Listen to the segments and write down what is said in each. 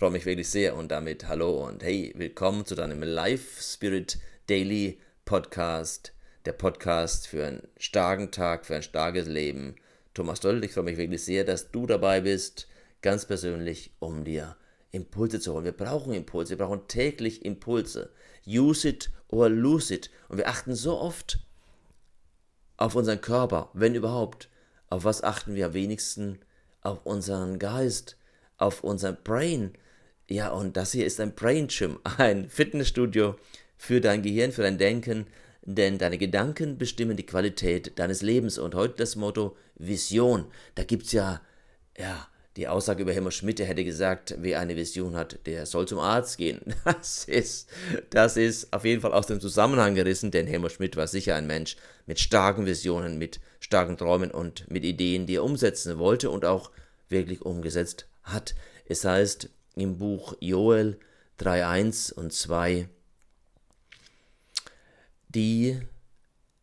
freue mich wirklich sehr und damit hallo und hey, willkommen zu deinem Life Spirit Daily Podcast. Der Podcast für einen starken Tag, für ein starkes Leben. Thomas Doll, ich freue mich wirklich sehr, dass du dabei bist, ganz persönlich, um dir Impulse zu holen. Wir brauchen Impulse, wir brauchen täglich Impulse. Use it or lose it. Und wir achten so oft auf unseren Körper, wenn überhaupt. Auf was achten wir am wenigsten? Auf unseren Geist, auf unser Brain. Ja, und das hier ist ein Brain Gym, ein Fitnessstudio für dein Gehirn, für dein Denken, denn deine Gedanken bestimmen die Qualität deines Lebens. Und heute das Motto Vision. Da gibt es ja, ja, die Aussage über Helmut Schmidt, der hätte gesagt, wer eine Vision hat, der soll zum Arzt gehen. Das ist, das ist auf jeden Fall aus dem Zusammenhang gerissen, denn Helmut Schmidt war sicher ein Mensch mit starken Visionen, mit starken Träumen und mit Ideen, die er umsetzen wollte und auch wirklich umgesetzt hat. Es heißt im Buch Joel 3.1 und 2, die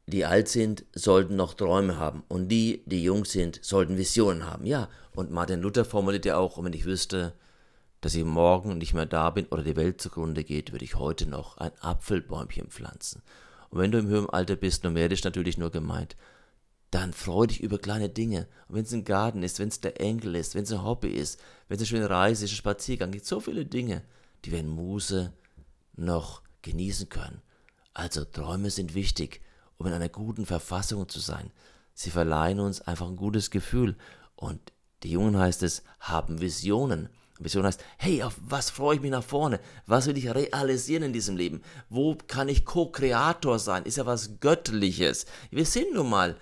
die alt sind, sollten noch Träume haben und die, die jung sind, sollten Visionen haben. Ja, und Martin Luther formuliert ja auch, wenn ich wüsste, dass ich morgen nicht mehr da bin oder die Welt zugrunde geht, würde ich heute noch ein Apfelbäumchen pflanzen. Und wenn du im höheren Alter bist, numerisch natürlich nur gemeint, dann freu dich über kleine Dinge. Und wenn es ein Garten ist, wenn es der Enkel ist, wenn es ein Hobby ist, wenn es eine schöne Reise ist, ein Spaziergang, gibt so viele Dinge, die wir in Muse noch genießen können. Also Träume sind wichtig um in einer guten Verfassung zu sein. Sie verleihen uns einfach ein gutes Gefühl. Und die Jungen heißt es, haben Visionen. Vision heißt, hey, auf was freue ich mich nach vorne? Was will ich realisieren in diesem Leben? Wo kann ich Co-Kreator sein? Ist ja was Göttliches. Wir sind nun mal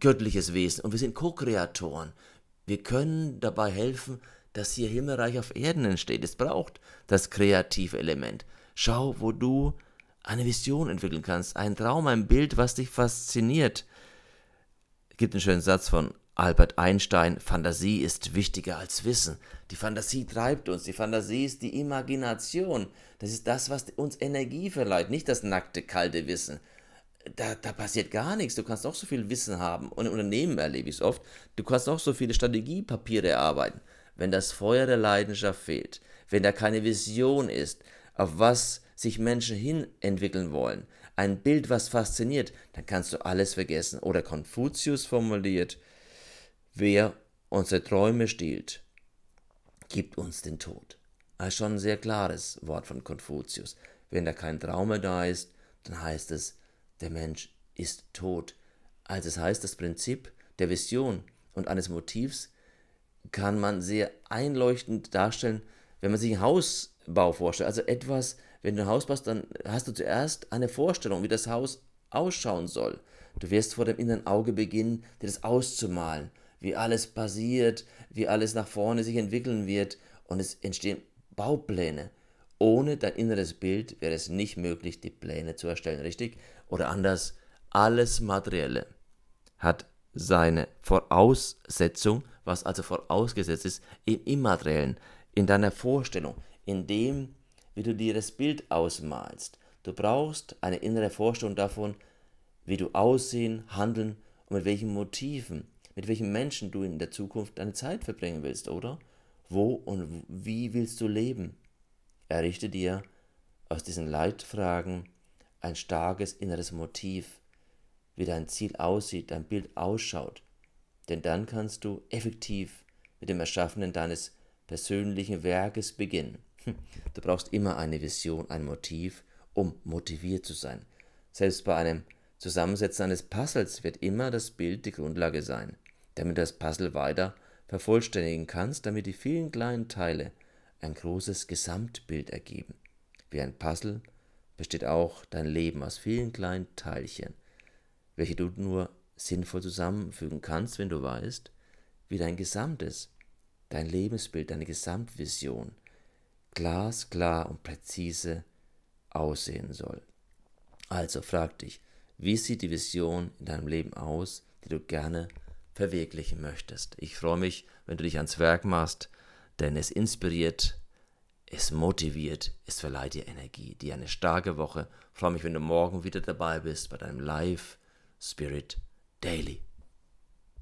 göttliches Wesen und wir sind Co-Kreatoren. Wir können dabei helfen, dass hier Himmelreich auf Erden entsteht. Es braucht das kreative Element. Schau, wo du eine Vision entwickeln kannst, ein Traum, ein Bild, was dich fasziniert. Es gibt einen schönen Satz von Albert Einstein, Fantasie ist wichtiger als Wissen. Die Fantasie treibt uns, die Fantasie ist die Imagination. Das ist das, was uns Energie verleiht, nicht das nackte, kalte Wissen. Da, da passiert gar nichts. Du kannst auch so viel Wissen haben. Und in Unternehmen erlebe ich es oft. Du kannst auch so viele Strategiepapiere erarbeiten. Wenn das Feuer der Leidenschaft fehlt, wenn da keine Vision ist, auf was sich Menschen hin entwickeln wollen, ein Bild, was fasziniert, dann kannst du alles vergessen. Oder Konfuzius formuliert, wer unsere Träume stiehlt, gibt uns den Tod. Das ist schon ein sehr klares Wort von Konfuzius. Wenn da kein Traum da ist, dann heißt es, der Mensch ist tot. Also es heißt, das Prinzip der Vision und eines Motivs kann man sehr einleuchtend darstellen, wenn man sich einen Hausbau vorstellt. Also etwas, wenn du ein Haus baust, dann hast du zuerst eine Vorstellung, wie das Haus ausschauen soll. Du wirst vor dem inneren Auge beginnen, dir das auszumalen, wie alles passiert, wie alles nach vorne sich entwickeln wird und es entstehen Baupläne. Ohne dein inneres Bild wäre es nicht möglich, die Pläne zu erstellen, richtig? Oder anders, alles Materielle hat seine Voraussetzung, was also vorausgesetzt ist, im Immateriellen, in deiner Vorstellung, in dem, wie du dir das Bild ausmalst. Du brauchst eine innere Vorstellung davon, wie du aussehen, handeln und mit welchen Motiven, mit welchen Menschen du in der Zukunft deine Zeit verbringen willst, oder? Wo und wie willst du leben? Errichte dir aus diesen Leitfragen ein starkes inneres Motiv, wie dein Ziel aussieht, dein Bild ausschaut. Denn dann kannst du effektiv mit dem Erschaffenen deines persönlichen Werkes beginnen. Du brauchst immer eine Vision, ein Motiv, um motiviert zu sein. Selbst bei einem Zusammensetzen eines Puzzles wird immer das Bild die Grundlage sein, damit du das Puzzle weiter vervollständigen kannst, damit die vielen kleinen Teile ein großes Gesamtbild ergeben. Wie ein Puzzle besteht auch dein Leben aus vielen kleinen Teilchen, welche du nur sinnvoll zusammenfügen kannst, wenn du weißt, wie dein gesamtes, dein Lebensbild, deine Gesamtvision glasklar und präzise aussehen soll. Also frag dich, wie sieht die Vision in deinem Leben aus, die du gerne verwirklichen möchtest? Ich freue mich, wenn du dich ans Werk machst, denn es inspiriert, es motiviert, es verleiht dir Energie, dir eine starke Woche. Ich freue mich, wenn du morgen wieder dabei bist bei deinem Live Spirit Daily.